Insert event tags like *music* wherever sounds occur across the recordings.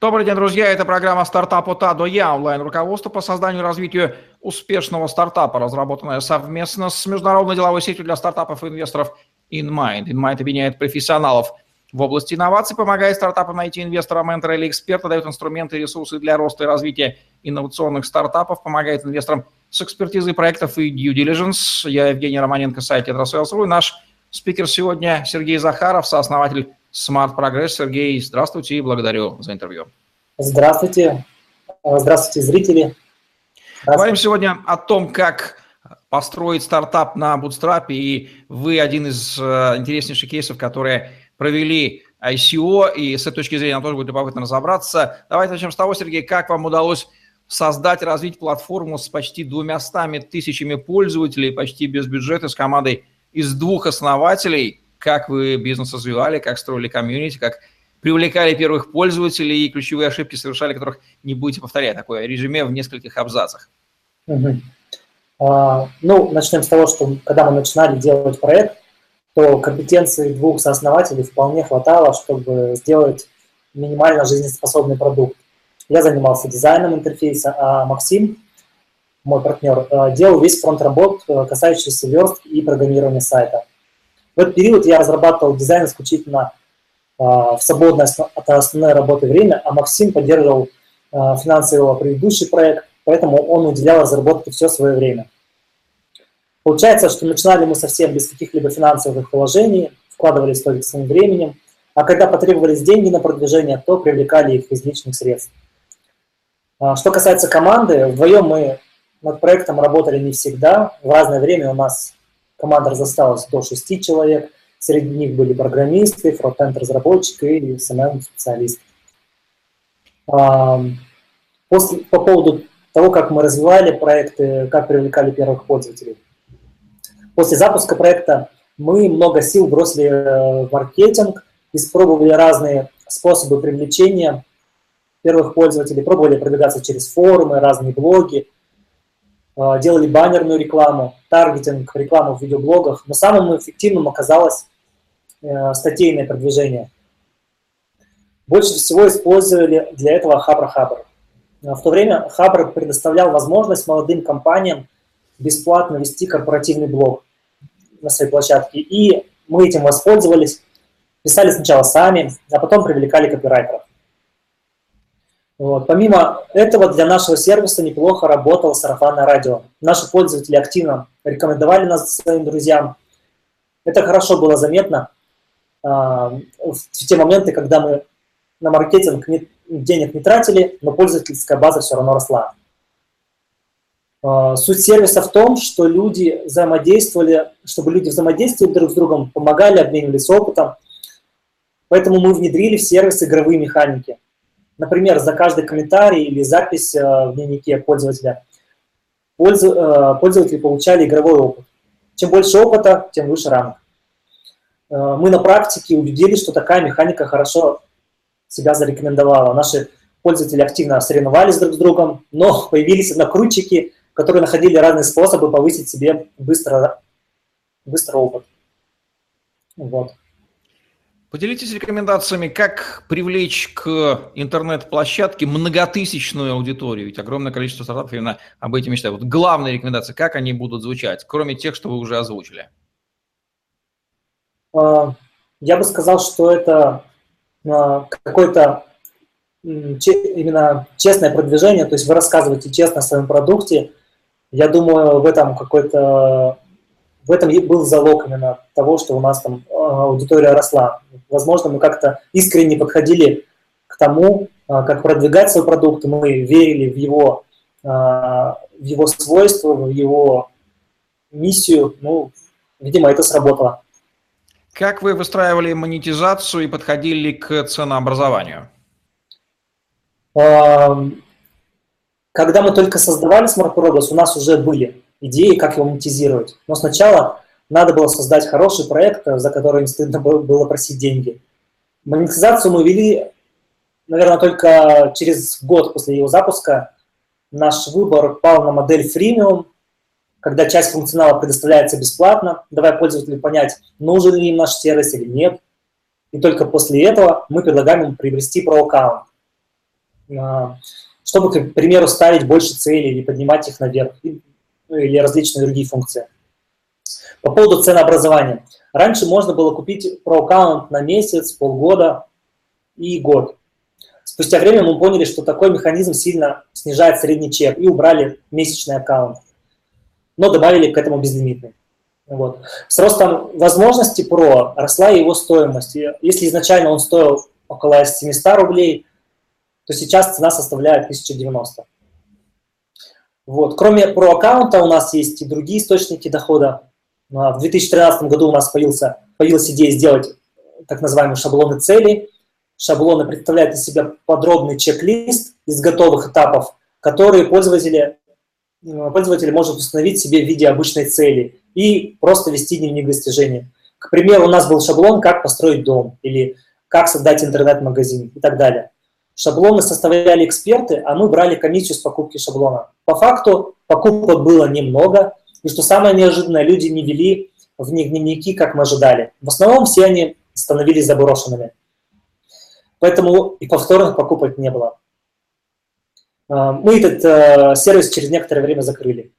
Добрый день, друзья. Это программа «Стартап от А до Я» онлайн-руководство по созданию и развитию успешного стартапа, разработанная совместно с международной деловой сетью для стартапов и инвесторов InMind. InMind объединяет профессионалов в области инноваций, помогает стартапам найти инвестора, ментора или эксперта, дает инструменты и ресурсы для роста и развития инновационных стартапов, помогает инвесторам с экспертизой проектов и due diligence. Я Евгений Романенко, сайт Etrasales.ru. Наш спикер сегодня Сергей Захаров, сооснователь Smart Progress. Сергей, здравствуйте и благодарю за интервью. Здравствуйте. Здравствуйте, зрители. Здравствуйте. Говорим сегодня о том, как построить стартап на Bootstrap, и вы один из э, интереснейших кейсов, которые провели ICO, и с этой точки зрения нам тоже будет любопытно разобраться. Давайте начнем с того, Сергей, как вам удалось создать, развить платформу с почти двумястами тысячами пользователей, почти без бюджета, с командой из двух основателей – как вы бизнес развивали, как строили комьюнити, как привлекали первых пользователей и ключевые ошибки совершали, которых не будете повторять. Такое резюме в нескольких абзацах. Угу. А, ну, начнем с того, что когда мы начинали делать проект, то компетенции двух сооснователей вполне хватало, чтобы сделать минимально жизнеспособный продукт. Я занимался дизайном интерфейса, а Максим, мой партнер, э, делал весь фронт работ, э, касающийся верстки и программирования сайта. В этот период я разрабатывал дизайн исключительно а, в свободное от основной работы время, а Максим поддерживал а, финансово предыдущий проект, поэтому он уделял разработке все свое время. Получается, что начинали мы совсем без каких-либо финансовых вложений, вкладывались только своим временем, а когда потребовались деньги на продвижение, то привлекали их из личных средств. А, что касается команды, вдвоем мы над проектом работали не всегда. В разное время у нас Команда разосталась до 6 человек. Среди них были программисты, фронтенд-разработчик и SMM-специалист. После, по поводу того, как мы развивали проекты, как привлекали первых пользователей. После запуска проекта мы много сил бросили э, в маркетинг, испробовали разные способы привлечения первых пользователей, пробовали продвигаться через форумы, разные блоги, делали баннерную рекламу, таргетинг, рекламу в видеоблогах, но самым эффективным оказалось э, статейное продвижение. Больше всего использовали для этого Хабр Хабр. В то время Хабр предоставлял возможность молодым компаниям бесплатно вести корпоративный блог на своей площадке. И мы этим воспользовались, писали сначала сами, а потом привлекали копирайтеров. Вот. Помимо этого, для нашего сервиса неплохо работало сарафанное радио. Наши пользователи активно рекомендовали нас своим друзьям. Это хорошо было заметно э, в те моменты, когда мы на маркетинг не, денег не тратили, но пользовательская база все равно росла. Э, суть сервиса в том, что люди взаимодействовали, чтобы люди взаимодействовали друг с другом, помогали, обменивались опытом. Поэтому мы внедрили в сервис игровые механики – Например, за каждый комментарий или запись э, в дневнике пользователя э, пользователи получали игровой опыт. Чем больше опыта, тем выше ранг. Э, мы на практике убедились, что такая механика хорошо себя зарекомендовала. Наши пользователи активно соревновались друг с другом, но *laughs* появились однокрутчики, которые находили разные способы повысить себе быстро, быстро опыт. Вот. Поделитесь рекомендациями, как привлечь к интернет-площадке многотысячную аудиторию, ведь огромное количество стартапов именно об этом мечтают. Вот главные рекомендации, как они будут звучать, кроме тех, что вы уже озвучили? А, я бы сказал, что это а, какое-то именно честное продвижение, то есть вы рассказываете честно о своем продукте. Я думаю, в этом какой-то в этом был залог именно того, что у нас там а, аудитория росла. Возможно, мы как-то искренне подходили к тому, а, как продвигать свой продукт, мы верили в его, а, в его свойства, в его миссию. Ну, видимо, это сработало. Как вы выстраивали монетизацию и подходили к ценообразованию? Когда мы только создавали Smart Progress, у нас уже были идеи, как его монетизировать. Но сначала надо было создать хороший проект, за который не стыдно было просить деньги. Монетизацию мы вели, наверное, только через год после его запуска. Наш выбор пал на модель фримиум, когда часть функционала предоставляется бесплатно, давая пользователю понять, нужен ли им наш сервис или нет. И только после этого мы предлагаем ему приобрести про аккаунт. а, чтобы, к примеру, ставить больше целей или поднимать их наверх, ну, или различные другие функции. По поводу ценообразования. Раньше можно было купить про аккаунт на месяц, полгода и год. Спустя время мы поняли, что такой механизм сильно снижает средний чек и убрали месячный аккаунт, но добавили к этому безлимитный. Вот. С ростом возможностей Pro росла его стоимость. Если изначально он стоил около 700 рублей, то сейчас цена составляет 1090. Вот. Кроме Pro аккаунта у нас есть и другие источники дохода. А, в 2013 году у нас появился, появилась идея сделать так называемые шаблоны целей. Шаблоны представляют из себя подробный чек-лист из готовых этапов, которые пользователи, пользователи может установить себе в виде обычной цели и просто вести дневник достижений. К примеру, у нас был шаблон «Как построить дом» или «Как создать интернет-магазин» и так далее. Шаблоны составляли эксперты, а мы брали комиссию с покупки шаблона. По факту покупок было немного, и что самое неожиданное, люди не вели в них дневники, как мы ожидали. В основном все они становились заброшенными. Поэтому и повторных покупок не было. А, мы этот э, сервис через некоторое время закрыли.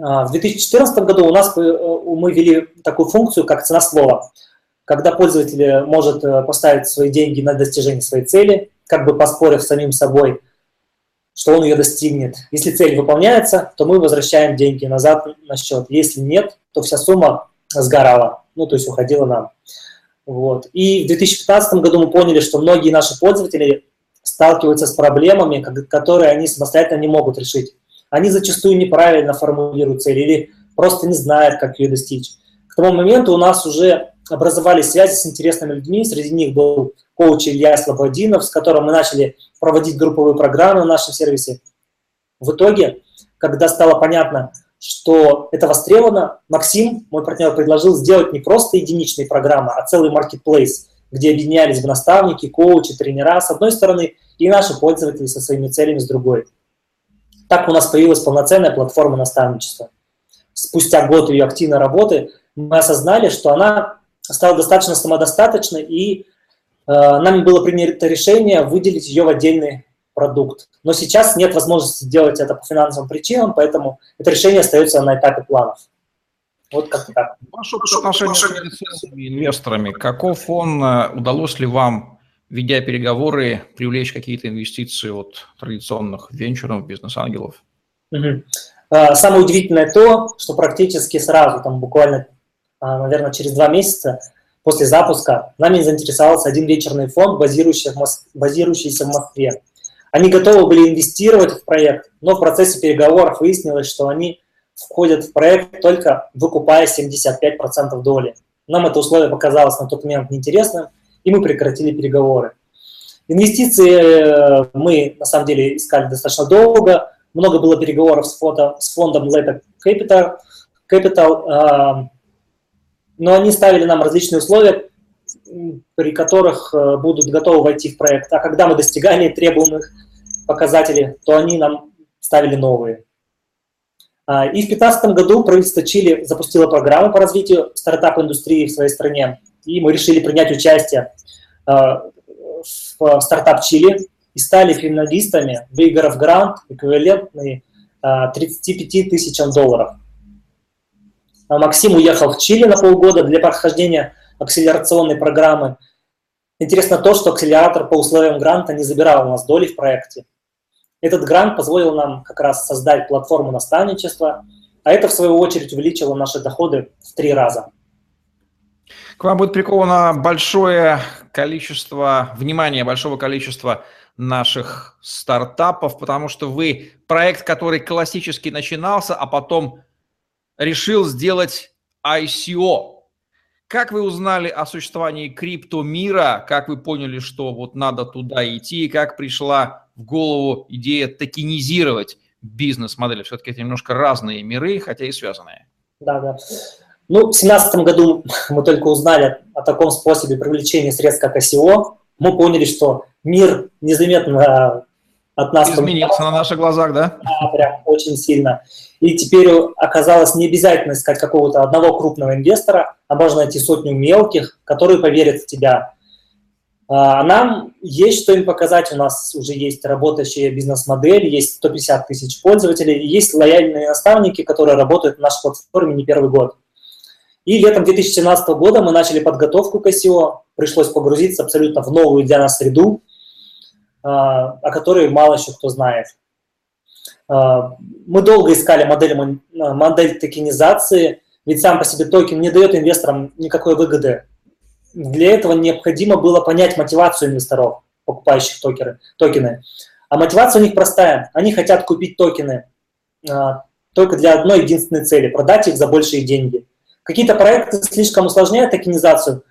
А, в 2014 году у нас э, мы ввели такую функцию, как цена слова, когда пользователь может э, поставить свои деньги на достижение своей цели, как бы поспорив с самим собой – что он ее достигнет. Если цель выполняется, то мы возвращаем деньги назад на счет. Если нет, то вся сумма сгорала, ну, то есть уходила нам. Вот. И в 2015 году мы поняли, что многие наши пользователи сталкиваются с проблемами, которые они самостоятельно не могут решить. Они зачастую неправильно формулируют цель или просто не знают, как ее достичь. К тому моменту у нас уже образовались связи с интересными людьми, среди них был коуч Илья Слободинов, с которым мы начали проводить групповые программы в нашем сервисе. В итоге, когда стало понятно, что это востребовано, Максим, мой партнер, предложил сделать не просто единичные программы, а целый маркетплейс, где объединялись бы наставники, коучи, тренера с одной стороны и наши пользователи со своими целями с другой. Так у нас появилась полноценная платформа наставничества. Спустя год ее активной работы мы осознали, что она стала достаточно самодостаточной и Э, нами было принято решение выделить ее в отдельный продукт. Но сейчас нет возможности сделать это по финансовым причинам, поэтому это решение остается на этапе планов. Вот как-то так. Ваше отношение с инвесторами, каков он, э, удалось ли вам, ведя переговоры, привлечь какие-то инвестиции от традиционных венчуров, бизнес-ангелов? Угу. Самое удивительное то, что практически сразу, там буквально, наверное, через два месяца, После запуска нами заинтересовался один вечерный фонд, базирующийся в, Москве. Они готовы были инвестировать в проект, но в процессе переговоров выяснилось, что они входят в проект только выкупая 75% доли. Нам это условие показалось на тот момент неинтересным, и мы прекратили переговоры. Инвестиции э, мы, на самом деле, искали достаточно долго. Много было переговоров с, фото, с фондом Leta Capital. Capital но они ставили нам различные условия, при которых э, будут готовы войти в проект. А когда мы достигали требуемых показателей, то они нам ставили новые. А, и в 2015 году правительство Чили запустило программу по развитию стартап-индустрии в своей стране. И мы решили принять участие э, в стартап Чили и стали финалистами, выиграв грант, эквивалентный 35 э, тысячам долларов. А Максим уехал в Чили на полгода для прохождения акселерационной программы. Интересно то, что акселератор по условиям гранта не забирал у нас доли в проекте. Этот грант позволил нам как раз создать платформу наставничества, а это, в свою очередь, увеличило наши доходы в три раза. К вам будет приковано большое количество внимания, большого количества наших стартапов, потому что вы проект, который классически начинался, а потом решил сделать ICO. Как вы узнали о существовании криптомира? Как вы поняли, что вот надо туда идти? Как пришла в голову идея токенизировать бизнес-модели? Все-таки это немножко разные миры, хотя и связанные. Да, да. Ну, в 2017 году мы только узнали о таком способе привлечения средств, как ICO. Мы поняли, что мир незаметно от нас... Изменился на наших глазах, да? Да, прям очень сильно. И теперь оказалось не обязательно искать какого-то одного крупного инвестора, а можно найти сотню мелких, которые поверят в тебя. А, нам есть что им показать. У нас уже есть работающая бизнес-модель, есть 150 тысяч пользователей, есть лояльные наставники, которые работают на нашей платформе не первый год. И летом 2017 года мы начали подготовку к ICO. Пришлось погрузиться абсолютно в новую для нас среду, а, о которой мало еще кто знает. А, мы долго искали модель, модель токенизации, ведь сам по себе токен не дает инвесторам никакой выгоды. Для этого необходимо было понять мотивацию инвесторов, покупающих токеры, токены. А мотивация у них простая. Они хотят купить токены а, только для одной единственной цели – продать их за большие деньги. Какие-то проекты слишком усложняют токенизацию.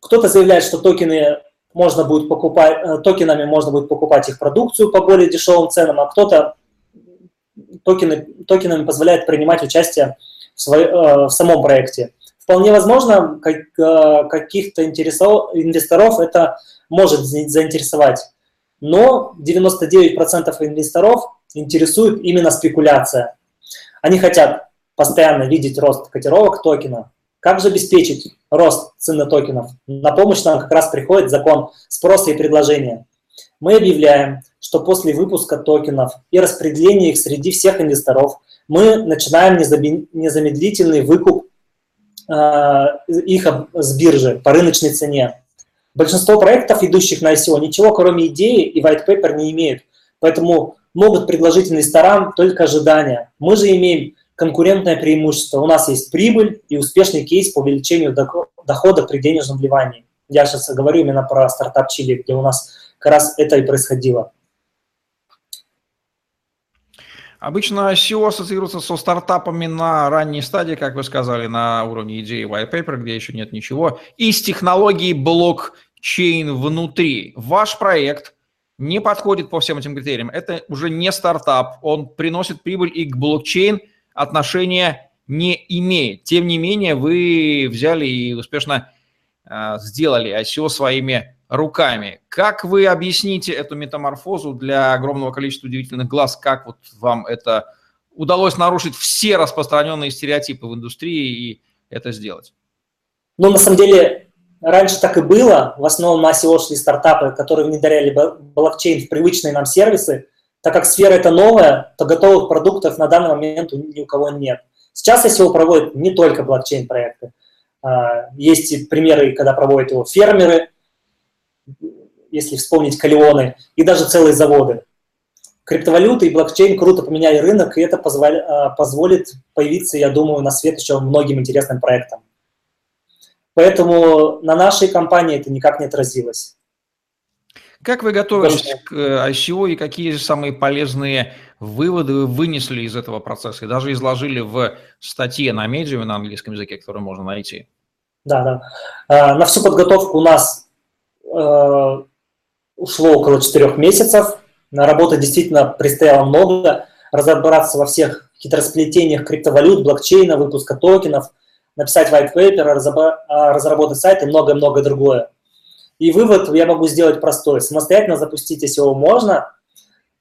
Кто-то заявляет, что токены можно будет покупать, э, токенами можно будет покупать их продукцию по более дешевым ценам, а кто-то токены, токенами позволяет принимать участие в, свой, э, в самом проекте. Вполне возможно, как, э, каких-то инвесторов это может заинтересовать, но 99% инвесторов интересует именно спекуляция. Они хотят постоянно видеть рост котировок токена. Как же обеспечить рост цены токенов? На помощь нам как раз приходит закон спроса и предложения. Мы объявляем, что после выпуска токенов и распределения их среди всех инвесторов мы начинаем незамедлительный выкуп э, их с биржи по рыночной цене. Большинство проектов, идущих на ICO, ничего кроме идеи и white paper не имеют, поэтому могут предложить инвесторам только ожидания. Мы же имеем конкурентное преимущество. У нас есть прибыль и успешный кейс по увеличению дохода при денежном вливании. Я сейчас говорю именно про стартап Чили, где у нас как раз это и происходило. Обычно SEO ассоциируется со стартапами на ранней стадии, как вы сказали, на уровне идеи white paper, где еще нет ничего, и с технологией блокчейн внутри. Ваш проект не подходит по всем этим критериям. Это уже не стартап, он приносит прибыль и к блокчейн – отношения не имеет. Тем не менее, вы взяли и успешно э, сделали ICO своими руками. Как вы объясните эту метаморфозу для огромного количества удивительных глаз? Как вот вам это удалось нарушить все распространенные стереотипы в индустрии и это сделать? Ну, на самом деле, раньше так и было. В основном на ICO шли стартапы, которые внедряли блокчейн в привычные нам сервисы, так как сфера это новая, то готовых продуктов на данный момент ни у кого нет. Сейчас SEO проводят не только блокчейн-проекты. А, есть примеры, когда проводят его фермеры, если вспомнить калионы, и даже целые заводы. Криптовалюты и блокчейн круто поменяли рынок, и это а, позволит появиться, я думаю, на свет еще многим интересным проектам. Поэтому на нашей компании это никак не отразилось. Как вы готовились к ICO э, и какие самые полезные выводы вы вынесли из этого процесса и даже изложили в статье на медиуме на английском языке, которую можно найти? Да, да. А, на всю подготовку у нас э, ушло около четырех месяцев. На работы действительно предстояло много. Разобраться во всех хитросплетениях криптовалют, блокчейна, выпуска токенов, написать white paper, разработать сайт и многое-многое другое. И вывод я могу сделать простой. Самостоятельно запустить SEO можно.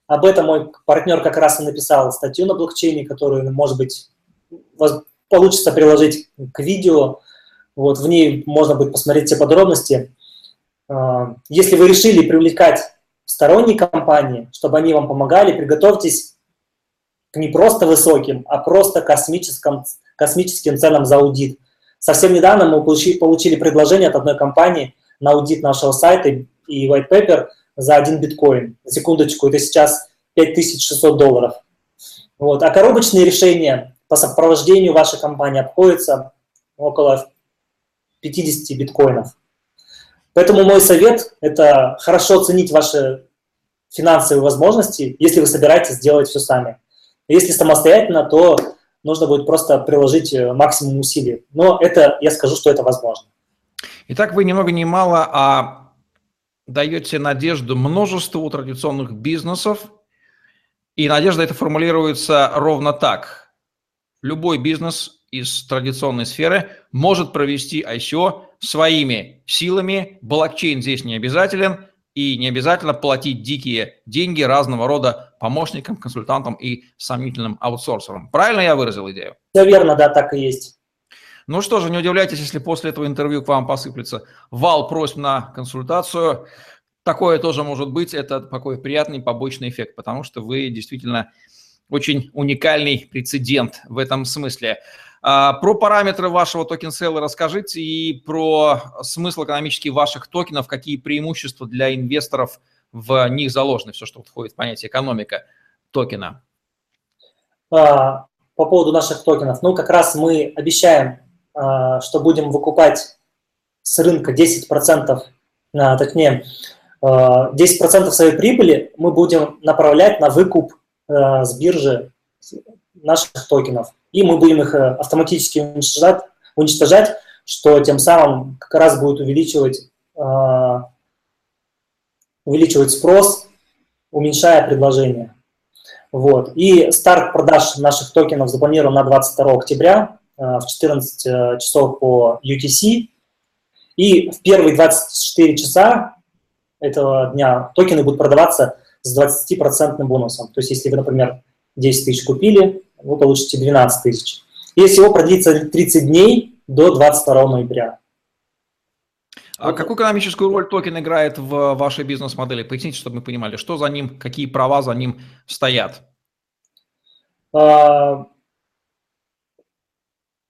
Об этом мой партнер как раз и написал статью на блокчейне, которую, может быть, получится приложить к видео. Вот, в ней можно будет посмотреть все подробности. А, если вы решили привлекать сторонние компании, чтобы они вам помогали, приготовьтесь к не просто высоким, а просто космическим, космическим ценам за аудит. Совсем недавно мы получили, получили предложение от одной компании – на аудит нашего сайта и white paper за один биткоин. Секундочку, это сейчас 5600 долларов. Вот. А коробочные решения по сопровождению вашей компании обходятся около 50 биткоинов. Поэтому мой совет – это хорошо оценить ваши финансовые возможности, если вы собираетесь сделать все сами. Если самостоятельно, то нужно будет просто приложить э, максимум усилий. Но это, я скажу, что это возможно. Итак, вы ни много ни мало а даете надежду множеству традиционных бизнесов, и надежда это формулируется ровно так. Любой бизнес из традиционной сферы может провести ICO своими силами. Блокчейн здесь не обязателен, и не обязательно платить дикие деньги разного рода помощникам, консультантам и сомнительным аутсорсерам. Правильно я выразил идею? Все верно, да, так и есть. Ну что же, не удивляйтесь, если после этого интервью к вам посыплется вал просьб на консультацию. Такое тоже может быть, это такой приятный побочный эффект, потому что вы действительно очень уникальный прецедент в этом смысле. А, про параметры вашего токен-сейла расскажите и про смысл экономический ваших токенов, какие преимущества для инвесторов в них заложены, все, что входит в понятие экономика токена. А, по поводу наших токенов, ну, как раз мы обещаем, что будем выкупать с рынка 10%, точнее, 10% своей прибыли мы будем направлять на выкуп с биржи наших токенов. И мы будем их э, автоматически уничтожать, уничтожать что тем самым как раз будет увеличивать, увеличивать спрос, уменьшая предложение. Вот. И старт продаж наших токенов запланирован на 22 октября в 14 часов по UTC. И в первые 24 часа этого дня токены будут продаваться с 20% бонусом. То есть если вы, например, 10 тысяч купили, вы получите 12 тысяч. И всего продлится 30 дней до 22 ноября. А какую экономическую роль токен играет в вашей бизнес-модели? Поясните, чтобы мы понимали, что за ним, какие права за ним стоят.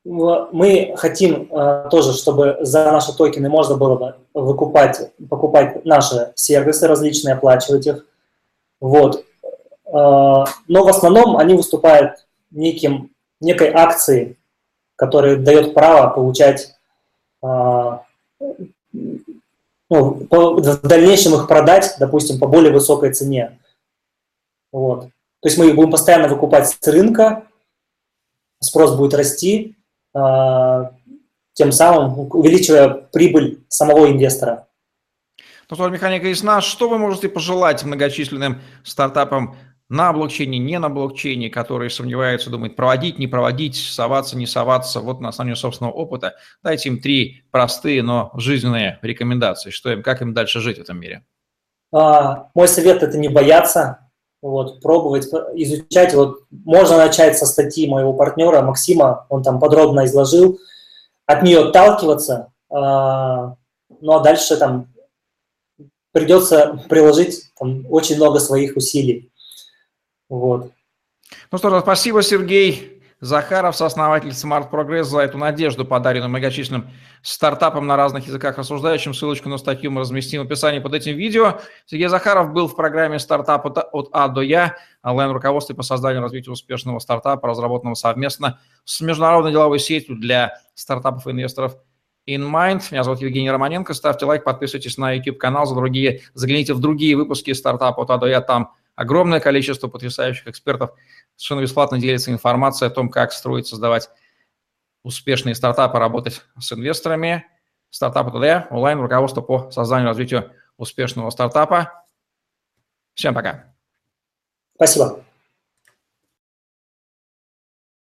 Мы хотим а, тоже, чтобы за наши токены можно было бы выкупать, покупать наши сервисы различные, оплачивать их. Вот. А, но в основном они выступают неким, некой акцией, которая дает право получать а, ну, в дальнейшем их продать, допустим, по более высокой цене. Вот. То есть мы их будем постоянно выкупать с рынка, спрос будет расти, тем самым увеличивая прибыль самого инвестора. Ну что, механика ясна. Что вы можете пожелать многочисленным стартапам на блокчейне, не на блокчейне, которые сомневаются, думают, проводить, не проводить, соваться, не соваться, вот на основе собственного опыта. Дайте им три простые, но жизненные рекомендации, что им, как им дальше жить в этом мире. А, мой совет – это не бояться, вот, пробовать, изучать. Вот, можно начать со статьи моего партнера Максима, он там подробно изложил, от нее отталкиваться, а, ну а дальше там придется приложить там, очень много своих усилий. Вот. Ну что ж, спасибо, Сергей Захаров, сооснователь Smart Progress, за эту надежду, подаренную многочисленным стартапам на разных языках рассуждающим. Ссылочку на статью мы разместим в описании под этим видео. Сергей Захаров был в программе «Стартап от А до Я», онлайн-руководстве по созданию и развитию успешного стартапа, разработанного совместно с международной деловой сетью для стартапов и инвесторов – in Mind. Меня зовут Евгений Романенко. Ставьте лайк, подписывайтесь на YouTube-канал за другие, загляните в другие выпуски стартапа от А до Я. Там огромное количество потрясающих экспертов. Совершенно бесплатно делится информацией о том, как строить, создавать успешные стартапы, работать с инвесторами. Стартап Я, онлайн руководство по созданию и развитию успешного стартапа. Всем пока. Спасибо.